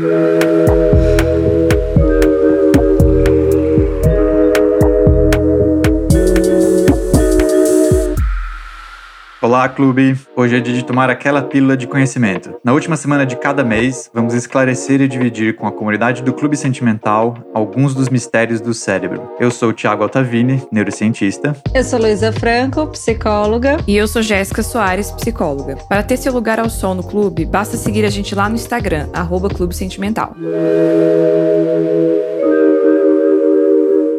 Thank you. Olá, clube! Hoje é dia de tomar aquela pílula de conhecimento. Na última semana de cada mês, vamos esclarecer e dividir com a comunidade do Clube Sentimental alguns dos mistérios do cérebro. Eu sou o Thiago Altavini, neurocientista. Eu sou Luísa Franco, psicóloga. E eu sou Jéssica Soares, psicóloga. Para ter seu lugar ao sol no clube, basta seguir a gente lá no Instagram, arroba Clube Sentimental.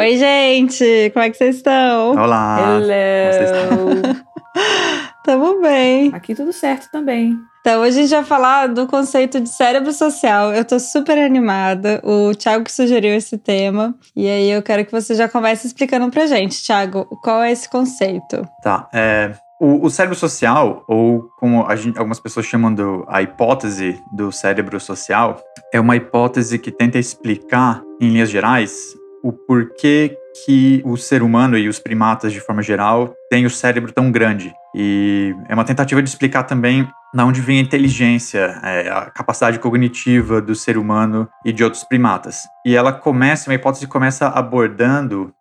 Oi, gente! Como é que vocês estão? Olá! Hello! Tamo bem. Aqui tudo certo também. Então, hoje a gente vai falar do conceito de cérebro social. Eu tô super animada. O Thiago que sugeriu esse tema. E aí eu quero que você já comece explicando pra gente, Thiago, qual é esse conceito? Tá. É, o, o, cérebro social, ou como gente, algumas pessoas chamam de a hipótese do cérebro social, é uma hipótese que tenta explicar, em linhas gerais, o porquê que o ser humano e os primatas, de forma geral, têm o cérebro tão grande. E é uma tentativa de explicar também de onde vem a inteligência, é, a capacidade cognitiva do ser humano e de outros primatas. E ela começa, uma hipótese começa abordando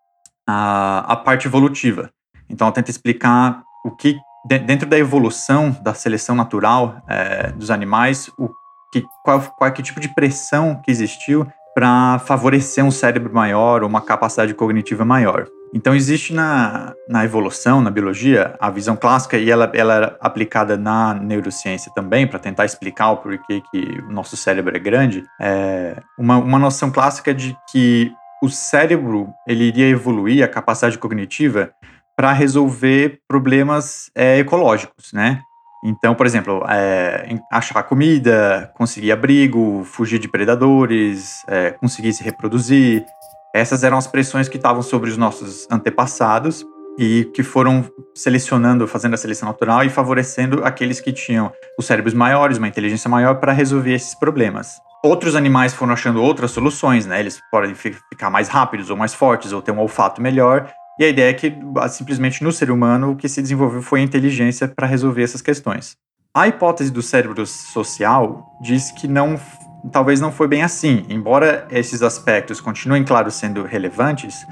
a, a parte evolutiva. Então ela tenta explicar o que, dentro da evolução, da seleção natural é, dos animais, o que, qual, qual que tipo de pressão que existiu para favorecer um cérebro maior ou uma capacidade cognitiva maior. Então existe na, na evolução, na biologia, a visão clássica e ela, ela é aplicada na neurociência também para tentar explicar o porquê que o nosso cérebro é grande. É uma, uma noção clássica de que o cérebro ele iria evoluir a capacidade cognitiva para resolver problemas é, ecológicos, né? Então, por exemplo, é, achar comida, conseguir abrigo, fugir de predadores, é, conseguir se reproduzir. Essas eram as pressões que estavam sobre os nossos antepassados e que foram selecionando, fazendo a seleção natural e favorecendo aqueles que tinham os cérebros maiores, uma inteligência maior para resolver esses problemas. Outros animais foram achando outras soluções, né? Eles podem ficar mais rápidos ou mais fortes ou ter um olfato melhor e a ideia é que, simplesmente no ser humano, o que se desenvolveu foi a inteligência para resolver essas questões. A hipótese do cérebro social diz que não, talvez não foi bem assim. Embora esses aspectos continuem, claro, sendo relevantes,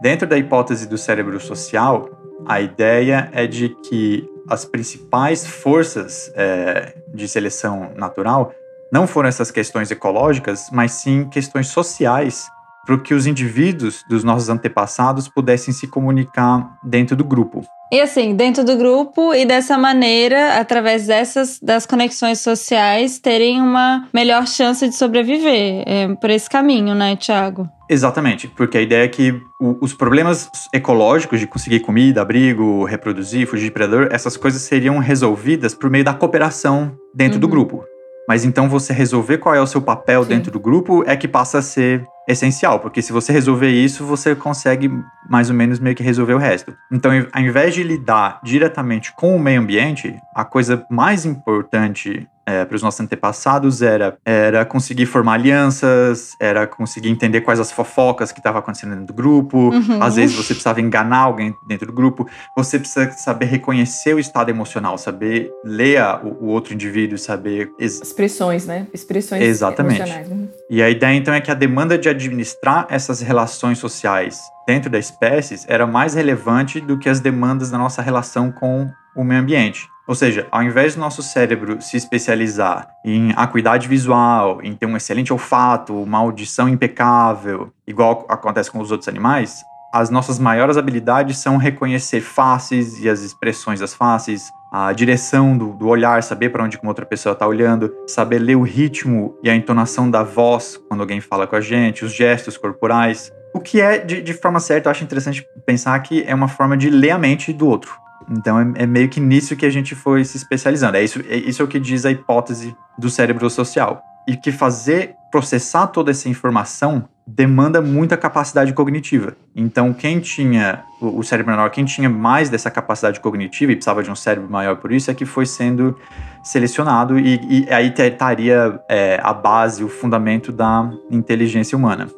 dentro da hipótese do cérebro social, a ideia é de que as principais forças é, de seleção natural não foram essas questões ecológicas, mas sim questões sociais para que os indivíduos dos nossos antepassados pudessem se comunicar dentro do grupo. E assim, dentro do grupo e dessa maneira, através dessas das conexões sociais, terem uma melhor chance de sobreviver é, por esse caminho, né, Tiago? Exatamente, porque a ideia é que o, os problemas ecológicos de conseguir comida, abrigo, reproduzir, fugir de predador, essas coisas seriam resolvidas por meio da cooperação dentro uhum. do grupo. Mas então você resolver qual é o seu papel Sim. dentro do grupo é que passa a ser essencial, porque se você resolver isso, você consegue mais ou menos meio que resolver o resto. Então, ao invés de lidar diretamente com o meio ambiente, a coisa mais importante é, para os nossos antepassados era, era conseguir formar alianças, era conseguir entender quais as fofocas que estavam acontecendo dentro do grupo. Uhum. Às vezes você precisava enganar alguém dentro do grupo. Você precisa saber reconhecer o estado emocional, saber ler a, o, o, outro indivíduo, saber. Expressões, né? Expressões Exatamente. emocionais. Uhum. E a ideia então é que a demanda de administrar essas relações sociais dentro da espécie era mais relevante do que as demandas da nossa relação com o meio ambiente. Ou seja, ao invés do nosso cérebro se especializar em acuidade visual, em ter um excelente olfato, uma audição impecável, igual acontece com os outros animais, as nossas maiores habilidades são reconhecer faces e as expressões das faces, a direção do, do olhar, saber para onde uma outra pessoa está olhando, saber ler o ritmo e a entonação da voz quando alguém fala com a gente, os gestos corporais. O que é, de, de forma certa, eu acho interessante pensar que é uma forma de ler a mente do outro. Então é, é, meio que nisso que a gente foi se especializando. É isso, é isso é o que diz a hipótese do cérebro social. E que fazer, processar toda essa informação demanda muita capacidade cognitiva. Então, quem tinha o, cérebro menor, quem tinha mais dessa capacidade cognitiva e precisava de um cérebro maior por isso, é que foi sendo selecionado e, e aí estaria é, a base, o fundamento da inteligência humana.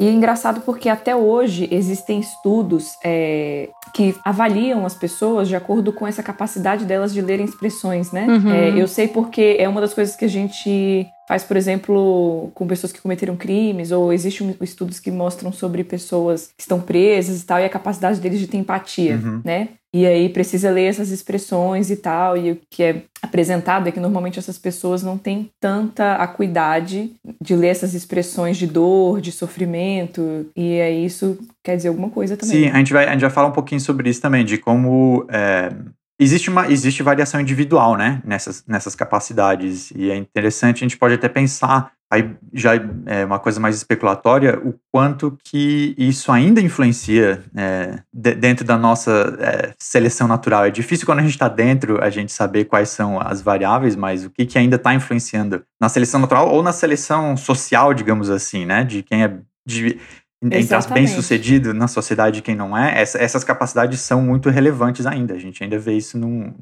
E é engraçado porque até hoje existem estudos é, que avaliam as pessoas de acordo com essa capacidade delas de lerem expressões, né? Uhum. É, eu sei porque é uma das coisas que a gente faz, por exemplo, com pessoas que cometeram crimes, ou existem estudos que mostram sobre pessoas que estão presas e tal, e a capacidade deles de ter empatia, Uhum. né? E aí precisa ler essas expressões e tal, e o que é apresentado é que normalmente essas pessoas não têm tanta acuidade de ler essas expressões de dor, de sofrimento, e aí isso quer dizer alguma coisa também. Sim, a gente, vai, a gente vai falar um pouquinho sobre isso também, de como é, existe, uma, existe variação individual, né, nessas, nessas capacidades, e é interessante, a gente pode até pensar, aí já é uma coisa mais especulatória, o quanto que isso ainda influencia é, de- dentro da nossa é, seleção natural. É difícil quando a gente está dentro a gente saber quais são as variáveis, mas o que, que ainda está influenciando na seleção natural ou na seleção social, digamos assim, né, de quem é... De, entre as Exatamente. bem-sucedido na sociedade quem não é, essa- essas capacidades são muito relevantes ainda. A gente ainda vê isso num-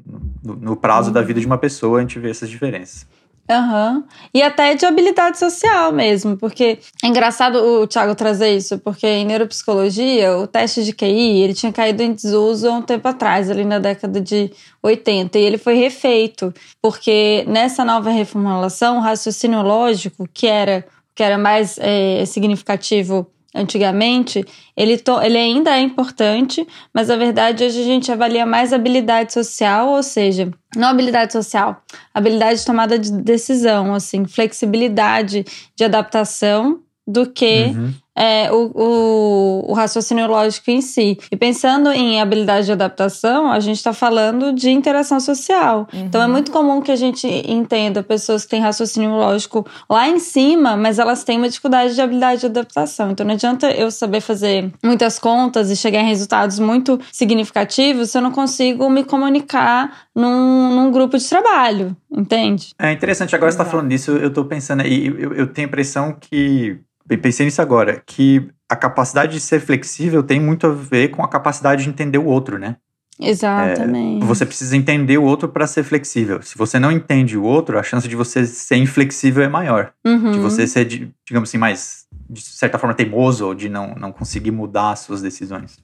no, no prazo da vida de uma pessoa, a gente vê essas diferenças. Aham. E até de habilidade social mesmo, porque é engraçado o Thiago trazer isso, porque em neuropsicologia, o teste de QI, ele tinha caído em desuso há um tempo atrás, ali na década de 80, e ele foi refeito, porque nessa nova reformulação, o raciocínio lógico, que era, que era mais é, significativo antigamente, ele, ele ainda é importante, mas na verdade hoje a gente avalia mais habilidade social, ou seja, não habilidade social, habilidade de tomada de decisão, assim, flexibilidade de adaptação do que Uhum. É, o, o, o raciocínio lógico em si. E pensando em habilidade de adaptação, a gente está falando de interação social. Então é muito comum que a gente entenda pessoas que têm raciocínio lógico lá em cima, mas elas têm uma dificuldade de habilidade de adaptação. Então não adianta eu saber fazer muitas contas e chegar em resultados muito significativos se eu não consigo me comunicar num, num grupo de trabalho, entende? É interessante, agora você está Exato. falando disso, eu estou pensando, e eu, eu tenho a impressão que, pensei nisso agora, que a capacidade de ser flexível tem muito a ver com a capacidade de entender o outro, né? Exatamente. Você precisa entender o outro para ser flexível. Se você não entende o outro, a chance de você ser inflexível é maior. Uhum. De você ser, digamos assim, mais, de certa forma, teimoso ou de não, não conseguir mudar as suas decisões.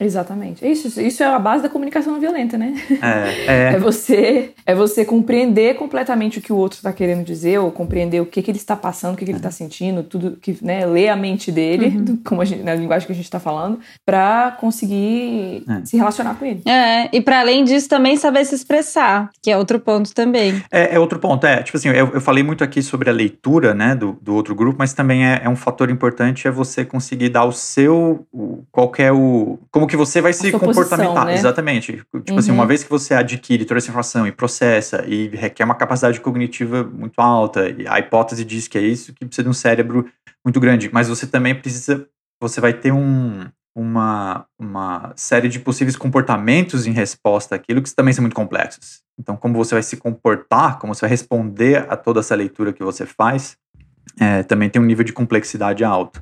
Exatamente. Isso, isso é a base da comunicação não violenta, né? É, É é, você, é você compreender completamente o que o outro está querendo dizer, ou compreender o que, que ele está passando, o que, que ele está sentindo, tudo que, né, ler a mente dele, Uhum. como a gente, na linguagem que a gente está falando, para conseguir É. se relacionar com ele. É, e para além disso também saber se expressar, que é outro ponto também. É, é outro ponto, é, tipo assim, eu, eu falei muito aqui sobre a leitura, né, do, do outro grupo, mas também é, é um fator importante é você conseguir dar o seu, o, qual que é o, como que você vai se posição, né? exatamente, tipo assim, Uhum. uma vez que você adquire toda essa informação e processa e requer uma capacidade cognitiva muito alta, e a hipótese diz que é isso, que precisa de um cérebro muito grande, mas você também precisa, você vai ter um, uma, uma série de possíveis comportamentos em resposta àquilo que também são muito complexos. Então, como você vai se comportar, como você vai responder a toda essa leitura que você faz, é, também tem um nível de complexidade alto.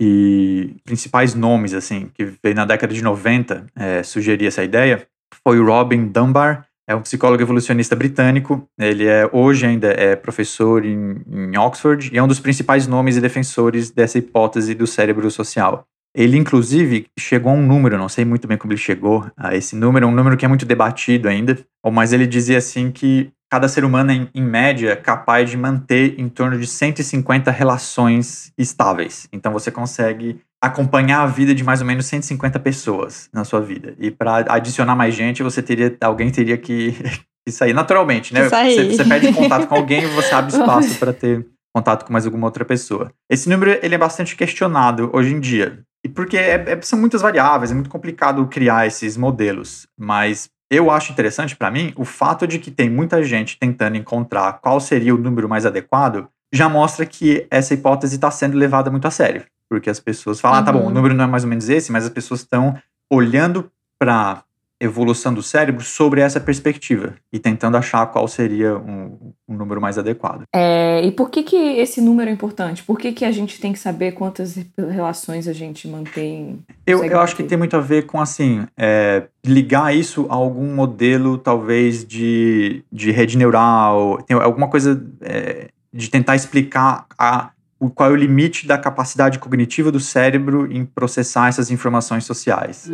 E principais nomes, assim, que veio na década de 90 é, sugerir essa ideia, foi o Robin Dunbar, é um psicólogo evolucionista britânico. Ele é hoje ainda é professor em, em Oxford e é um dos principais nomes e defensores dessa hipótese do cérebro social. Ele, inclusive, chegou a um número, não sei muito bem como ele chegou a esse número, é um número que é muito debatido ainda, mas ele dizia assim que cada ser humano é, em, média, capaz de manter em torno de 150 relações estáveis. Então você consegue acompanhar a vida de mais ou menos 150 pessoas na sua vida. E para adicionar mais gente, você teria alguém teria que, que sair naturalmente, né? Você, você perde contato com alguém e você abre espaço para ter contato com mais alguma outra pessoa. Esse número ele é bastante questionado hoje em dia. E porque é- é- são muitas variáveis, é muito complicado criar esses modelos. Mas eu acho interessante para mim o fato de que tem muita gente tentando encontrar qual seria o número mais adequado, já mostra que essa hipótese está sendo levada muito a sério. Porque as pessoas falam, ah, tá bom, o Uhum. número não é mais ou menos esse, mas as pessoas estão olhando para evolução do cérebro sobre essa perspectiva e tentando achar qual seria um, um número mais adequado. É, e por que, que esse número é importante? Por que, que a gente tem que saber quantas relações a gente mantém? Eu, eu acho que tem muito a ver com, assim, é, ligar isso a algum modelo, talvez, de, de rede neural, tem alguma coisa é, de tentar explicar a o, qual é o limite da capacidade cognitiva do cérebro em processar essas informações sociais.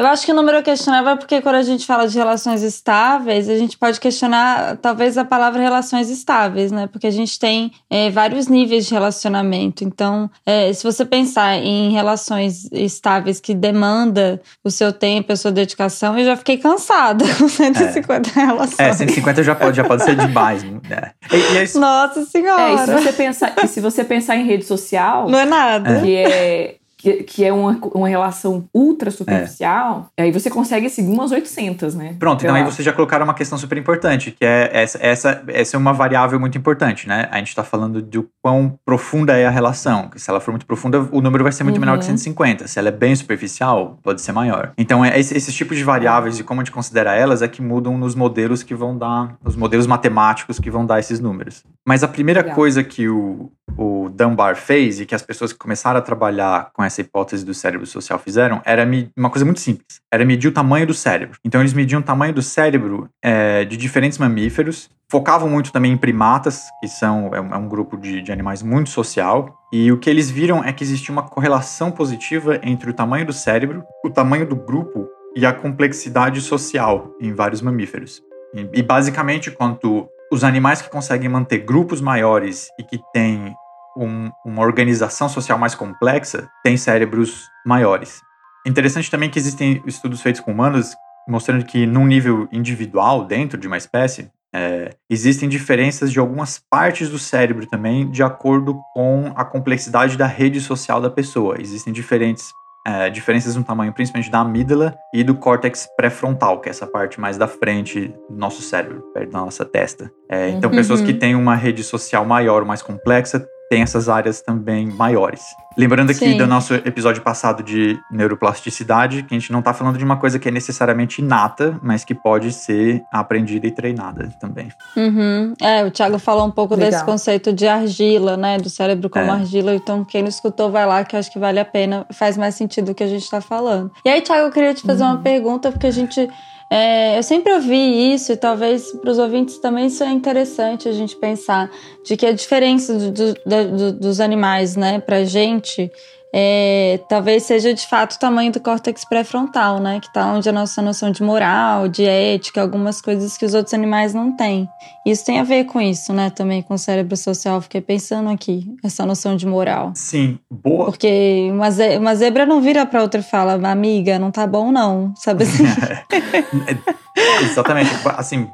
Eu acho que o número questionável é porque quando a gente fala de relações estáveis, a gente pode questionar talvez a palavra relações estáveis, né? Porque a gente tem é, vários níveis de relacionamento. Então, é, se você pensar em relações estáveis que demanda o seu tempo, a sua dedicação, eu já fiquei cansada com 150 é. relações. É, 150 já pode, já pode ser demais. Né? E, e é Nossa Senhora! É, e se você pensar, se você pensar em rede social... Não é nada. Que é que, que é uma, uma relação ultra superficial, é. aí você consegue seguir umas 800, né? Pronto, então aí vocês já colocaram uma questão super importante, que é essa, essa, essa é uma variável muito importante, né? A gente está falando de quão profunda é a relação, que se ela for muito profunda, o número vai ser muito uhum. menor que 150. Se ela é bem superficial, pode ser maior. Então, é, esses, esses tipos de variáveis e como a gente considera elas é que mudam nos modelos que vão dar, os modelos matemáticos que vão dar esses números. Mas a primeira Legal. coisa que o, o Dunbar fez e que as pessoas que começaram a trabalhar com essa hipótese do cérebro social fizeram era uma coisa muito simples. Era medir o tamanho do cérebro. Então eles mediam o tamanho do cérebro é, de diferentes mamíferos. Focavam muito também em primatas, que são é um, é um grupo de, de animais muito social. E o que eles viram é que existia uma correlação positiva entre o tamanho do cérebro, o tamanho do grupo e a complexidade social em vários mamíferos. E, e basicamente, quanto os animais que conseguem manter grupos maiores e que têm um, uma organização social mais complexa têm cérebros maiores. Interessante também que existem estudos feitos com humanos mostrando que, num nível individual, dentro de uma espécie, é, existem diferenças de algumas partes do cérebro também, de acordo com a complexidade da rede social da pessoa. Existem diferentes é, diferenças no tamanho, principalmente da amígdala e do córtex pré-frontal, que é essa parte mais da frente do nosso cérebro, perto da nossa testa. É, então, uhum. pessoas que têm uma rede social maior, mais complexa, tem essas áreas também maiores. Lembrando aqui Sim. do nosso episódio passado de neuroplasticidade, que a gente não está falando de uma coisa que é necessariamente inata, mas que pode ser aprendida e treinada também. Uhum. É, o Thiago falou um pouco Legal. desse conceito de argila, né? Do cérebro como é. argila. Então, quem não escutou, vai lá, que eu acho que vale a pena. Faz mais sentido o que a gente está falando. E aí, Thiago, eu queria te fazer uhum. uma pergunta, porque a gente é, eu sempre ouvi isso, e talvez para os ouvintes também isso é interessante a gente pensar, de que a diferença do, do, do, dos animais, né, para gente, é, talvez seja de fato o tamanho do córtex pré-frontal, né? Que está onde a nossa noção de moral, de ética, algumas coisas que os outros animais não têm. Isso tem a ver com isso, né? Também com o cérebro social. Fiquei pensando aqui, essa noção de moral. Sim, boa. Porque uma, ze uma zebra não vira para outra e fala, amiga, não tá bom não, sabe assim? Exatamente. Assim,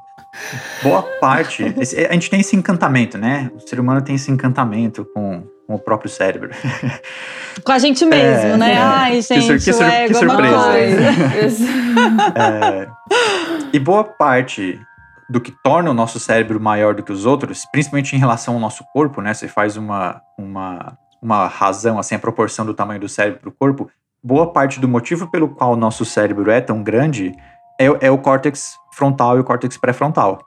boa parte. a gente tem esse encantamento, né? O ser humano tem esse encantamento com com o próprio cérebro. Com a gente mesmo, é, né? É. Ai, gente, que, sur que, sur que é surpresa. é, e boa parte do que torna o nosso cérebro maior do que os outros, principalmente em relação ao nosso corpo, né? Você faz uma, uma, uma razão, assim, a proporção do tamanho do cérebro para o corpo. Boa parte do motivo pelo qual o nosso cérebro é tão grande é, é o córtex frontal e o córtex pré-frontal.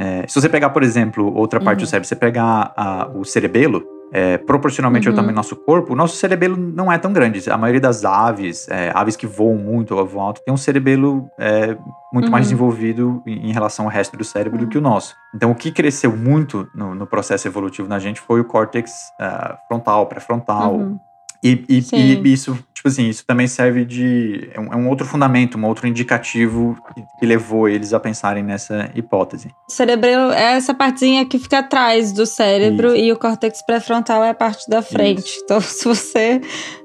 É, se você pegar, por exemplo, outra parte uhum. do cérebro, você pegar a, o cerebelo, é, proporcionalmente uhum. ao tamanho do nosso corpo, o nosso cerebelo não é tão grande. A maioria das aves, é, aves que voam muito ou voam alto, tem um cerebelo é, muito uhum. mais desenvolvido em, relação ao resto do cérebro do que o nosso. Então, o que cresceu muito no, no processo evolutivo na gente foi o córtex uh, frontal, pré-frontal, uhum. E, e, e, isso, tipo assim, isso também serve de. É um, é um outro fundamento, um outro indicativo que, levou eles a pensarem nessa hipótese. O cerebelo é essa partezinha que fica atrás do cérebro isso. e o córtex pré-frontal é a parte da frente. Isso. Então, se você,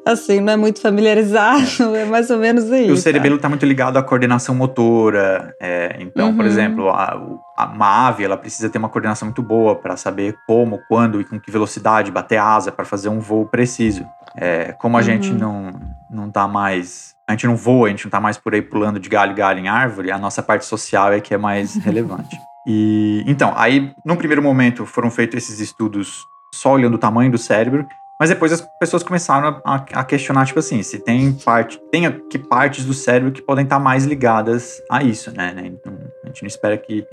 assim, não é muito familiarizado, é, é mais ou menos isso. o cerebelo está muito ligado à coordenação motora. É, então, uhum. por exemplo, a, uma ave ela precisa ter uma coordenação muito boa para saber como, quando e com que velocidade bater asa para fazer um voo preciso. É, como a uhum. gente não, não tá mais. A gente não voa, a gente não tá mais por aí pulando de galho em galho em árvore, a nossa parte social é que é mais relevante. E então, aí, num primeiro momento, foram feitos esses estudos só olhando o tamanho do cérebro, mas depois as pessoas começaram a, a, questionar, tipo assim, se tem parte, tem que partes do cérebro que podem estar tá mais ligadas a isso, né? né? Então, a gente não espera que.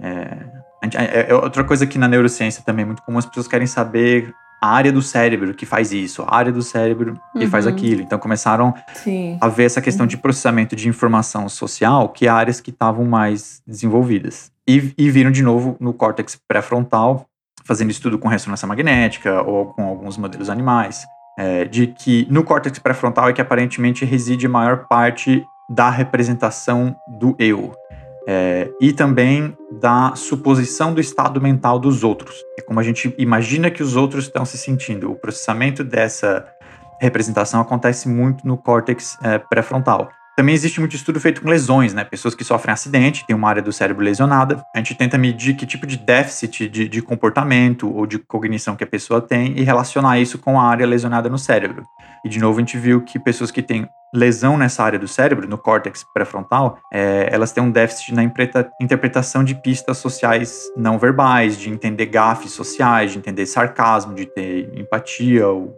É, é, é outra coisa que na neurociência também é muito comum, as pessoas querem saber a área do cérebro que faz isso, a área do cérebro que Uhum. faz aquilo. Então começaram Sim. a ver essa questão de processamento de informação social, que é áreas que estavam mais desenvolvidas. E, e viram de novo no córtex pré-frontal, fazendo estudo com ressonância magnética ou com alguns modelos animais, é, de que no córtex pré-frontal é que aparentemente reside a maior parte da representação do eu. É, e também da suposição do estado mental dos outros. É como a gente imagina que os outros estão se sentindo. O processamento dessa representação acontece muito no córtex é, pré-frontal. Também existe muito estudo feito com lesões, né? Pessoas que sofrem acidente, tem uma área do cérebro lesionada. A gente tenta medir que tipo de déficit de, de comportamento ou de cognição que a pessoa tem e relacionar isso com a área lesionada no cérebro. E de novo a gente viu que pessoas que têm lesão nessa área do cérebro, no córtex pré-frontal, é, elas têm um déficit na interpretação de pistas sociais não verbais, de entender gafes sociais, de entender sarcasmo, de ter empatia, ou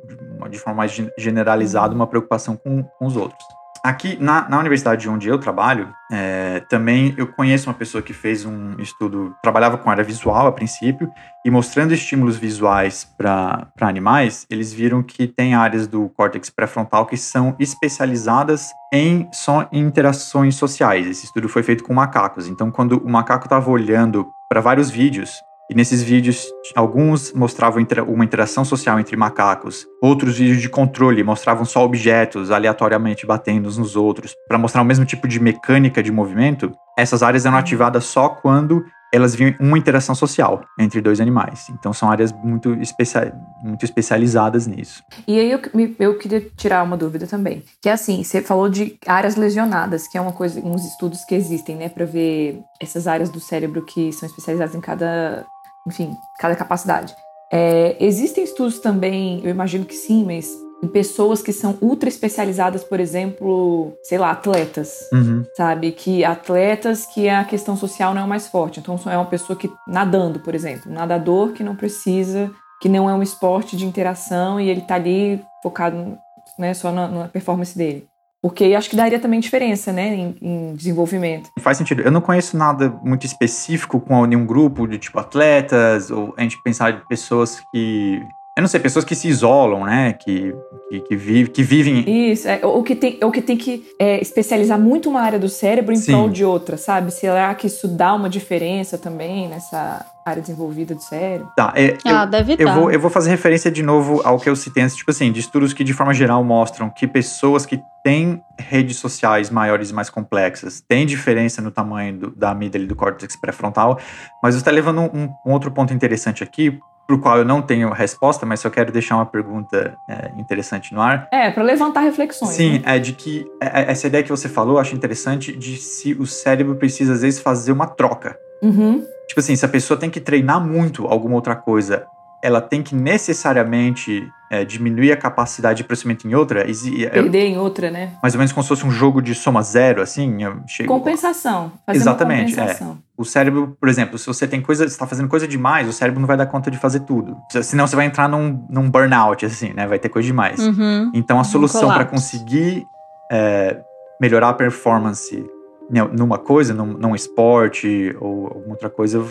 de, forma mais gen- generalizada, uma preocupação com, com os outros. Aqui na, na universidade onde eu trabalho, é, também eu conheço uma pessoa que fez um estudo, trabalhava com área visual a princípio, e mostrando estímulos visuais para animais, eles viram que tem áreas do córtex pré-frontal que são especializadas em só interações sociais. Esse estudo foi feito com macacos. Então, quando o macaco estava olhando para vários vídeos, e nesses vídeos, alguns mostravam uma interação social entre macacos, outros vídeos de controle mostravam só objetos aleatoriamente batendo uns nos outros, para mostrar o mesmo tipo de mecânica de movimento. Essas áreas eram ativadas só quando elas viam uma interação social entre dois animais. Então são áreas muito, especia muito especializadas nisso. E aí eu, eu queria tirar uma dúvida também. Que é assim, você falou de áreas lesionadas, que é uma coisa, uns estudos que existem, né, para ver essas áreas do cérebro que são especializadas em cada, enfim, cada capacidade. É, existem estudos também, eu imagino que sim, mas em pessoas que são ultra especializadas, por exemplo, sei lá, atletas, Uhum. sabe? Que atletas que a questão social não é o mais forte. Então é uma pessoa que nadando, por exemplo, um nadador que não precisa, que não é um esporte de interação e ele tá ali focado, né, só na, na performance dele. Porque acho que daria também diferença, né, em, em desenvolvimento. Faz sentido. Eu não conheço nada muito específico com nenhum grupo de tipo atletas, ou a gente pensar de pessoas que. Eu não sei, pessoas que se isolam, né? Que, que, que, vive, que vivem. Isso, é, ou que tem, ou que, tem que é, especializar muito uma área do cérebro em Sim. prol de outra, sabe? Será que isso dá uma diferença também nessa área desenvolvida do cérebro? Tá, é, eu- Ah, deve Eu dar. vou, eu vou fazer referência de novo ao que eu citei antes, tipo assim, de estudos que de forma geral mostram que pessoas que têm redes sociais maiores e mais complexas têm diferença no tamanho do- da amígdala e do córtex pré-frontal, mas você está levando um, um outro ponto interessante aqui, para o qual eu não tenho resposta, mas só quero deixar uma pergunta é, interessante no ar. É, para levantar reflexões. Sim, né? é de que é- é- essa ideia que você falou, eu acho interessante de se o cérebro precisa às vezes fazer uma troca. Uhum. Tipo assim, se a pessoa tem que treinar muito alguma outra coisa, ela tem que necessariamente é, diminuir a capacidade de processamento em outra, exi- é, Perder em outra, né? mais ou menos como se fosse um jogo de soma zero, assim. chego- Compensação. Exatamente, é. compensação. O cérebro, por exemplo, se você tem coisa, está fazendo coisa demais, o cérebro não vai dar conta de fazer tudo. Se- Senão você vai entrar num, num burnout, assim, né? Vai ter coisa demais. Uhum. Então a solução para conseguir é, melhorar a performance numa coisa, num, num esporte ou alguma outra coisa,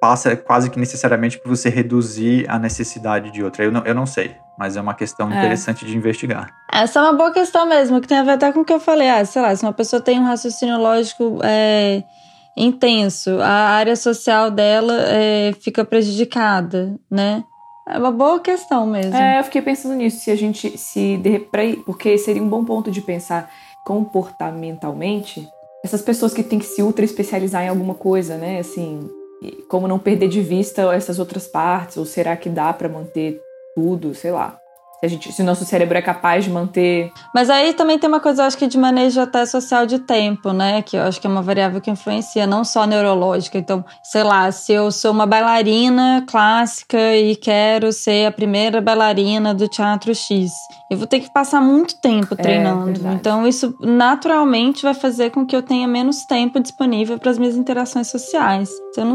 passa quase que necessariamente por você reduzir a necessidade de outra. Eu não, eu não sei, mas é uma questão É. interessante de investigar. Essa é uma boa questão mesmo, que tem a ver até com o que eu falei. Ah, sei lá, se uma pessoa tem um raciocínio lógico é, intenso, a área social dela é, fica prejudicada, né? É uma boa questão mesmo. É, eu fiquei pensando nisso, se a gente se porque seria um bom ponto de pensar comportamentalmente essas pessoas que têm que se ultra especializar em alguma coisa, né? Assim, como não perder de vista essas outras partes, ou será que dá pra manter tudo, sei lá. Se, a gente, se o nosso cérebro é capaz de manter. Mas aí também tem uma coisa, eu acho que de manejo até social de tempo, né? Que eu acho que é uma variável que influencia, não só neurológica. Então, sei lá, se eu sou uma bailarina clássica e quero ser a primeira bailarina do teatro X, eu vou ter que passar muito tempo treinando. verdade. então, isso naturalmente vai fazer com que eu tenha menos tempo disponível para as minhas interações sociais. Se eu não,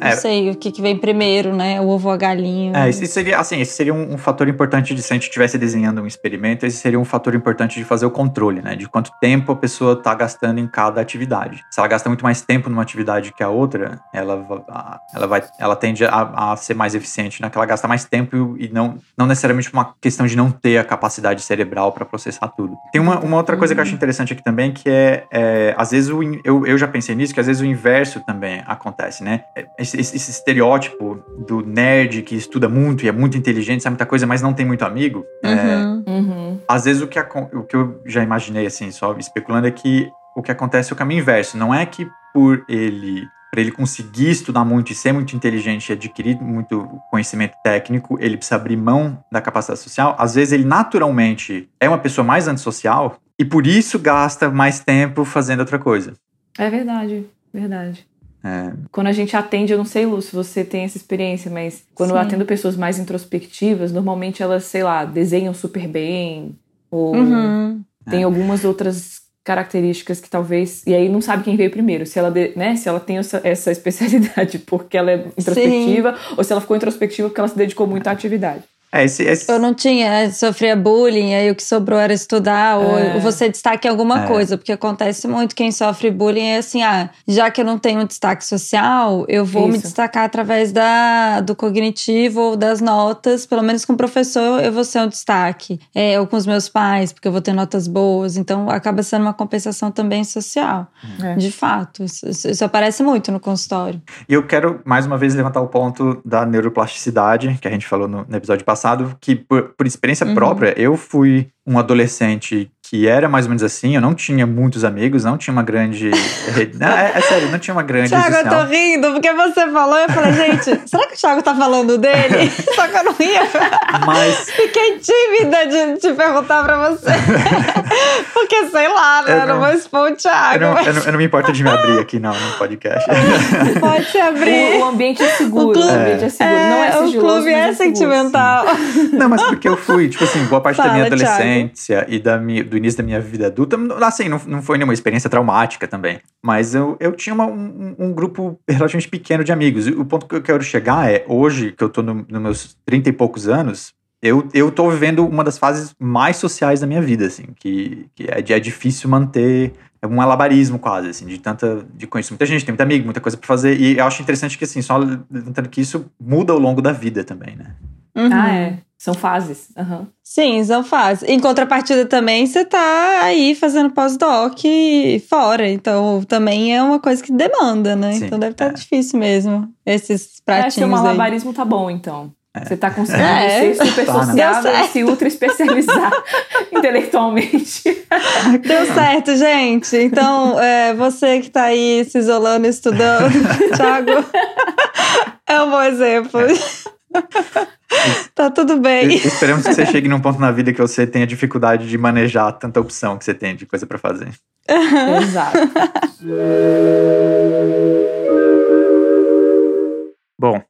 Não é, sei o que, que vem primeiro, né? O ovo ou a galinha. É, esse seria, assim, esse seria um, um, fator importante de se a gente estivesse desenhando um experimento, esse seria um fator importante de fazer o controle, né? De quanto tempo a pessoa está gastando em cada atividade. Se ela gasta muito mais tempo numa atividade que a outra, ela, ela, vai, ela tende a, a ser mais eficiente naquela ela gasta mais tempo e não, não necessariamente uma questão de não ter a capacidade cerebral para processar tudo. Tem uma, uma outra coisa que eu acho interessante aqui também, que é, é às vezes, o, eu, eu já pensei nisso, que às vezes o inverso também acontece, né? Esse, esse, esse estereótipo do nerd que estuda muito e é muito inteligente, sabe muita coisa, mas não tem muito amigo. É, uhum, é, uhum. Às vezes o que, o que eu já imaginei, assim, só especulando, é que o que acontece é o caminho inverso. Não é que por ele para ele conseguir estudar muito e ser muito inteligente e adquirir muito conhecimento técnico, ele precisa abrir mão da capacidade social. Às vezes ele naturalmente é uma pessoa mais antissocial e por isso gasta mais tempo fazendo outra coisa. É verdade, verdade. É. Quando a gente atende, eu não sei, Lu, se você tem essa experiência, mas quando Sim. eu atendo pessoas mais introspectivas, normalmente elas, sei lá, desenham super bem, ou uhum. tem é. algumas outras características que talvez e aí não sabe quem veio primeiro se ela né se ela tem essa, essa especialidade porque ela é introspectiva Sim. ou se ela ficou introspectiva porque ela se dedicou muito à atividade é, esse, esse... Eu não tinha, sofria bullying, aí o que sobrou era estudar, é. ou você destaque alguma é. coisa, porque acontece muito, quem sofre bullying é assim, ah, já que eu não tenho destaque social, eu vou Isso. me destacar através da, do cognitivo ou das notas, pelo menos com o professor eu vou ser um destaque, é, ou com os meus pais, porque eu vou ter notas boas, então acaba sendo uma compensação também social, é. de fato, isso, isso aparece muito no consultório. E eu quero, mais uma vez, levantar o ponto da neuroplasticidade, que a gente falou no, no episódio passado, passado que, por, por experiência uhum. própria, eu fui um adolescente que era mais ou menos assim, eu não tinha muitos amigos, não tinha uma grande. não, é, é, sério, não tinha uma grande. Thiago, eu tô rindo, porque você falou, eu falei, gente, será que o Thiago tá falando dele? Só que eu não ia. Mas. Fiquei tímida de te perguntar pra você. porque, sei lá, né? Eu não, vou expor o Thiago. Eu não, mas... eu, não, eu não, me importo de me abrir aqui, não, no podcast. Pode se abrir. O, o ambiente é seguro. O, clube, o ambiente é seguro. É, não é sigiloso. O clube é, é sentimental. Não, mas porque eu fui, tipo assim, boa parte Fala, da minha adolescência Thiago. e da minha, do início da minha vida adulta, assim, não, não foi nenhuma experiência traumática também. Mas eu, eu tinha uma, um, um, grupo relativamente pequeno de amigos. E o ponto que eu quero chegar é, hoje, que eu tô nos no meus 30 e poucos anos, eu, eu tô vivendo uma das fases mais sociais da minha vida, assim, que, que é, é difícil manter é um alabarismo quase, assim, de tanta, de conhecer muita gente, tem muito amigo, muita coisa para fazer, e eu acho interessante que, assim, só levantando que isso muda ao longo da vida também, né? Uhum. Ah, é. São fases. Uhum. Sim, são fases. Em contrapartida também, você tá aí fazendo pós-doc fora. Então, também é uma coisa que demanda, né? Sim, então deve estar tá é. difícil mesmo. Esses pratinhos. É, seu malabarismo tá bom, então. É. Você tá conseguindo é. ser super tá, né? sociável e se ultra especializar intelectualmente. Deu certo, gente. Então, é, você que tá aí se isolando, estudando, Thiago, é um bom exemplo. tá tudo bem. Esperamos que você chegue num ponto na vida que você tenha dificuldade de manejar tanta opção que você tem de coisa para fazer. Exato. Bom,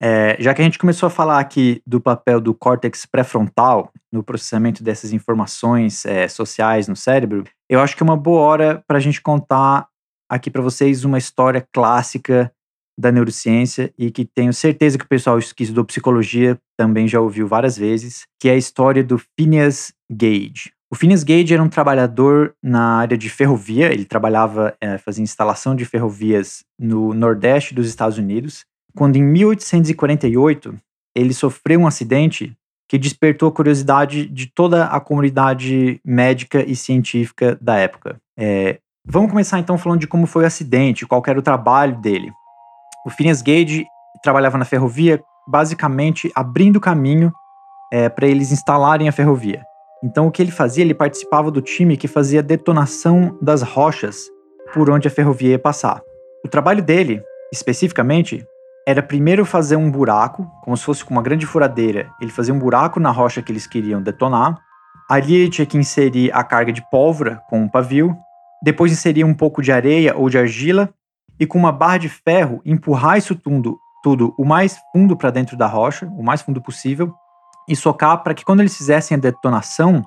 é, já que a gente começou a falar aqui do papel do córtex pré-frontal no processamento dessas informações é, sociais no cérebro, eu acho que é uma boa hora para a gente contar aqui para vocês uma história clássica da neurociência e que tenho certeza que o pessoal que estudou psicologia também já ouviu várias vezes, que é a história do Phineas Gage. O Phineas Gage era um trabalhador na área de ferrovia, ele trabalhava, é, fazia instalação de ferrovias no nordeste dos Estados Unidos, quando em 1848 ele sofreu um acidente que despertou a curiosidade de toda a comunidade médica e científica da época. É, vamos começar então falando de como foi o acidente, qual era o trabalho dele. O Phineas Gage trabalhava na ferrovia, basicamente abrindo caminho é, para eles instalarem a ferrovia. Então, o que ele fazia? Ele participava do time que fazia detonação das rochas por onde a ferrovia ia passar. O trabalho dele, especificamente, era primeiro fazer um buraco, como se fosse com uma grande furadeira. Ele fazia um buraco na rocha que eles queriam detonar. Ali ele tinha que inserir a carga de pólvora com um pavio. Depois inseria um pouco de areia ou de argila e com uma barra de ferro empurrar isso tudo, tudo o mais fundo para dentro da rocha, o mais fundo possível, e socar para que quando eles fizessem a detonação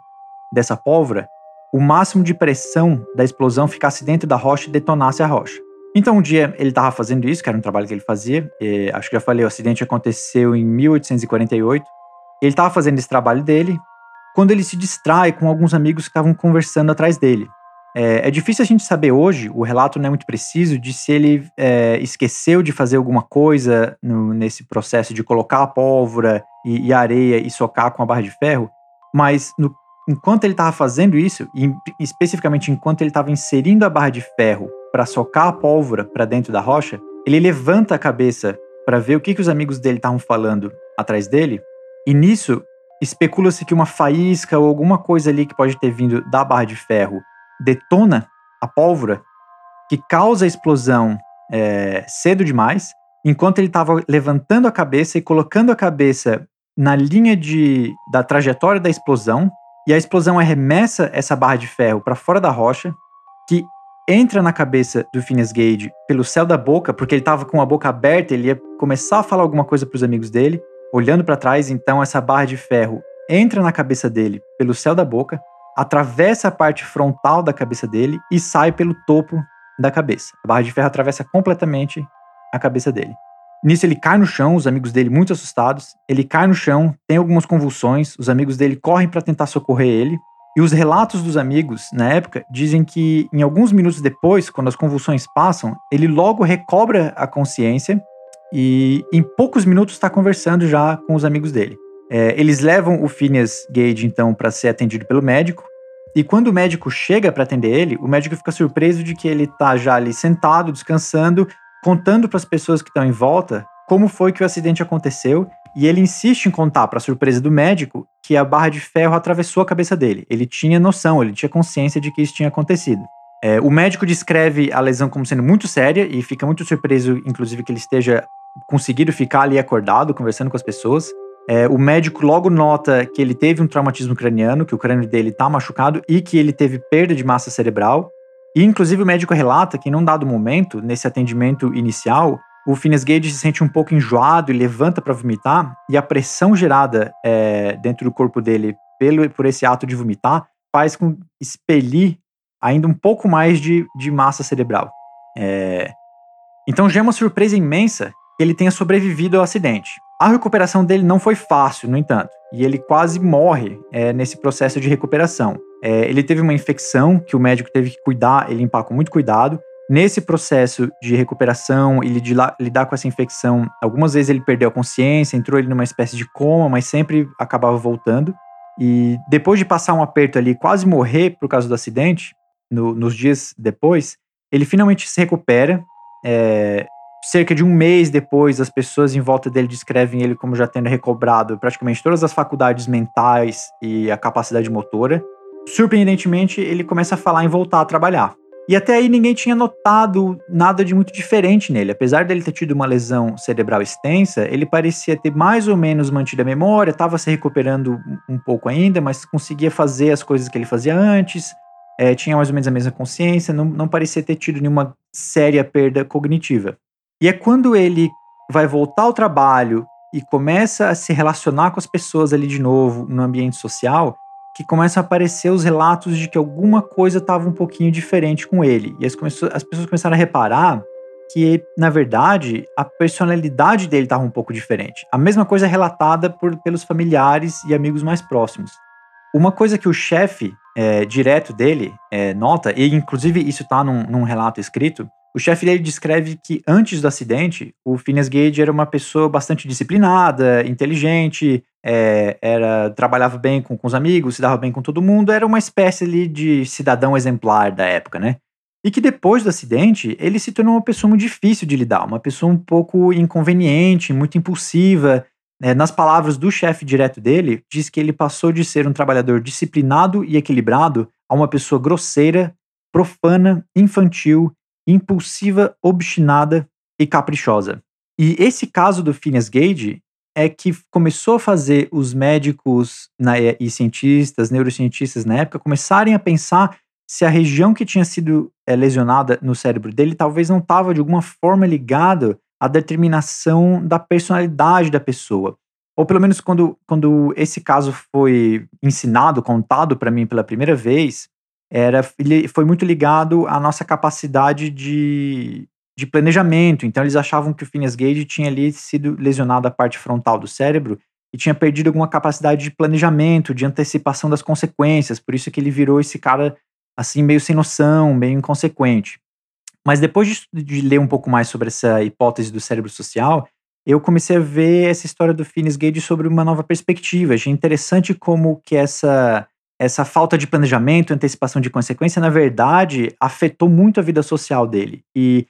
dessa pólvora, o máximo de pressão da explosão ficasse dentro da rocha e detonasse a rocha. Então, um dia ele estava fazendo isso, que era um trabalho que ele fazia. acho que já falei, o acidente aconteceu em 1848. Ele estava fazendo esse trabalho dele quando ele se distrai com alguns amigos que estavam conversando atrás dele. É, é, difícil a gente saber hoje, o relato não é muito preciso, de se ele é, esqueceu de fazer alguma coisa no, nesse processo de colocar a pólvora e, e, areia e socar com a barra de ferro, mas no, enquanto ele estava fazendo isso, e especificamente enquanto ele estava inserindo a barra de ferro para socar a pólvora para dentro da rocha, ele levanta a cabeça para ver o que, que os amigos dele estavam falando atrás dele, e nisso especula-se que uma faísca ou alguma coisa ali que pode ter vindo da barra de ferro detona a pólvora, que causa a explosão é, cedo demais, enquanto ele estava levantando a cabeça e colocando a cabeça na linha de, da trajetória da explosão, e a explosão arremessa essa barra de ferro para fora da rocha, que entra na cabeça do Phineas Gage pelo céu da boca, porque ele estava com a boca aberta, ele ia começar a falar alguma coisa para os amigos dele, olhando para trás, então essa barra de ferro entra na cabeça dele pelo céu da boca, atravessa a parte frontal da cabeça dele e sai pelo topo da cabeça. A barra de ferro atravessa completamente a cabeça dele. Nisso ele cai no chão, os amigos dele muito assustados. Ele cai no chão, tem algumas convulsões, os amigos dele correm para tentar socorrer ele. E os relatos dos amigos, na época, dizem que em alguns minutos depois, quando as convulsões passam, ele logo recobra a consciência e em poucos minutos está conversando já com os amigos dele. É, eles levam o Phineas Gage, então, para ser atendido pelo médico. E quando o médico chega para atender ele, o médico fica surpreso de que ele está já ali sentado, descansando, contando para as pessoas que estão em volta como foi que o acidente aconteceu. E ele insiste em contar, para surpresa do médico, que a barra de ferro atravessou a cabeça dele. Ele tinha noção, ele tinha consciência de que isso tinha acontecido. É, o médico descreve a lesão como sendo muito séria e fica muito surpreso, inclusive, que ele esteja conseguido ficar ali acordado, conversando com as pessoas. É, o médico logo nota que ele teve um traumatismo craniano, que o crânio dele está machucado e que ele teve perda de massa cerebral. E, inclusive, o médico relata que, num dado momento, nesse atendimento inicial, o Phineas Gage se sente um pouco enjoado e levanta para vomitar, e a pressão gerada é, dentro do corpo dele pelo, por esse ato de vomitar faz com expelir ainda um pouco mais de, de massa cerebral. É, então já é uma surpresa imensa que ele tenha sobrevivido ao acidente. A recuperação dele não foi fácil, no entanto, e ele quase morre é, nesse processo de recuperação. É, ele teve uma infecção que o médico teve que cuidar e limpar com muito cuidado. Nesse processo de recuperação e de lidar com essa infecção, algumas vezes ele perdeu a consciência, entrou ele numa espécie de coma, mas sempre acabava voltando. E depois de passar um aperto ali, quase morrer por causa do acidente, no, nos dias depois, ele finalmente se recupera. É, cerca de um mês depois, as pessoas em volta dele descrevem ele como já tendo recobrado praticamente todas as faculdades mentais e a capacidade motora. Surpreendentemente, ele começa a falar em voltar a trabalhar. E até aí ninguém tinha notado nada de muito diferente nele. Apesar dele ter tido uma lesão cerebral extensa, ele parecia ter mais ou menos mantido a memória, estava se recuperando um pouco ainda, mas conseguia fazer as coisas que ele fazia antes, é, tinha mais ou menos a mesma consciência, não, não parecia ter tido nenhuma séria perda cognitiva. E é quando ele vai voltar ao trabalho e começa a se relacionar com as pessoas ali de novo no ambiente social, que começam a aparecer os relatos de que alguma coisa estava um pouquinho diferente com ele. E as, as pessoas começaram a reparar que, na verdade, a personalidade dele estava um pouco diferente. A mesma coisa relatada por, pelos familiares e amigos mais próximos. Uma coisa que o chefe é, direto dele é, nota, e inclusive isso está num, num relato escrito, o chefe dele descreve que antes do acidente, o Phineas Gage era uma pessoa bastante disciplinada, inteligente, é, era trabalhava bem com, com os amigos, se dava bem com todo mundo, era uma espécie ali de cidadão exemplar da época, né? E que depois do acidente, ele se tornou uma pessoa muito difícil de lidar, uma pessoa um pouco inconveniente, muito impulsiva. É, nas palavras do chefe direto dele, diz que ele passou de ser um trabalhador disciplinado e equilibrado a uma pessoa grosseira, profana, infantil impulsiva, obstinada e caprichosa. E esse caso do Phineas Gage é que começou a fazer os médicos na, e cientistas, neurocientistas na época, começarem a pensar se a região que tinha sido é, lesionada no cérebro dele talvez não estava de alguma forma ligada à determinação da personalidade da pessoa. Ou pelo menos quando, quando esse caso foi ensinado, contado para mim pela primeira vez, era ele foi muito ligado à nossa capacidade de de planejamento. Então eles achavam que o Phineas Gage tinha ali sido lesionado a parte frontal do cérebro e tinha perdido alguma capacidade de planejamento, de antecipação das consequências. Por isso que ele virou esse cara assim meio sem noção, meio inconsequente. Mas depois de, de ler um pouco mais sobre essa hipótese do cérebro social, eu comecei a ver essa história do Phineas Gage sobre uma nova perspectiva. Achei interessante como que essa essa falta de planejamento, antecipação de consequência, na verdade, afetou muito a vida social dele. E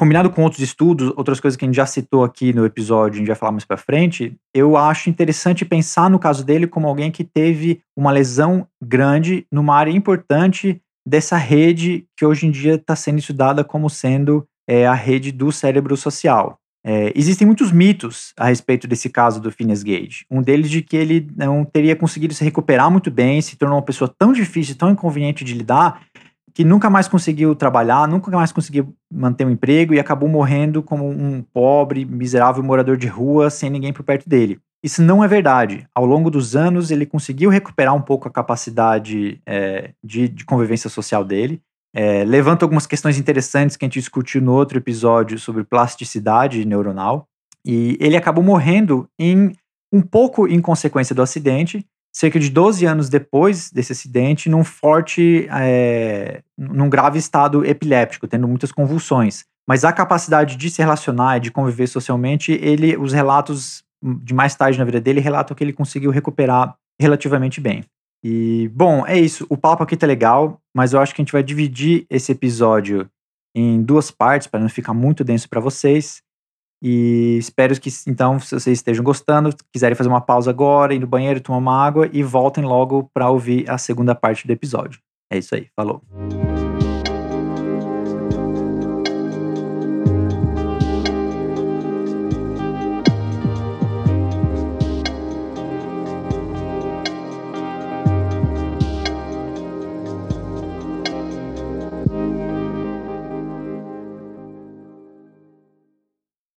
combinado com outros estudos, outras coisas que a gente já citou aqui no episódio, a gente vai falar mais para frente, eu acho interessante pensar no caso dele como alguém que teve uma lesão grande numa área importante dessa rede que hoje em dia está sendo estudada como sendo é, a rede do cérebro social. É, existem muitos mitos a respeito desse caso do Phineas Gage. Um deles de que ele não teria conseguido se recuperar muito bem, se tornou uma pessoa tão difícil, tão inconveniente de lidar, que nunca mais conseguiu trabalhar, nunca mais conseguiu manter um emprego e acabou morrendo como um pobre, miserável morador de rua, sem ninguém por perto dele. Isso não é verdade. Ao longo dos anos, ele conseguiu recuperar um pouco a capacidade é, de, de convivência social dele. É, levanta algumas questões interessantes que a gente discutiu no outro episódio sobre plasticidade neuronal. E ele acabou morrendo em um pouco em consequência do acidente, cerca de 12 anos depois desse acidente, num forte, é, num grave estado epiléptico, tendo muitas convulsões. Mas a capacidade de se relacionar e de conviver socialmente, ele, os relatos de mais tarde na vida dele relatam que ele conseguiu recuperar relativamente bem. E, bom, é isso. O papo aqui tá legal, mas eu acho que a gente vai dividir esse episódio em duas partes para não ficar muito denso para vocês. E espero que, então, vocês estejam gostando, quiserem fazer uma pausa agora, ir no banheiro, tomar uma água e voltem logo para ouvir a segunda parte do episódio. É isso aí, falou.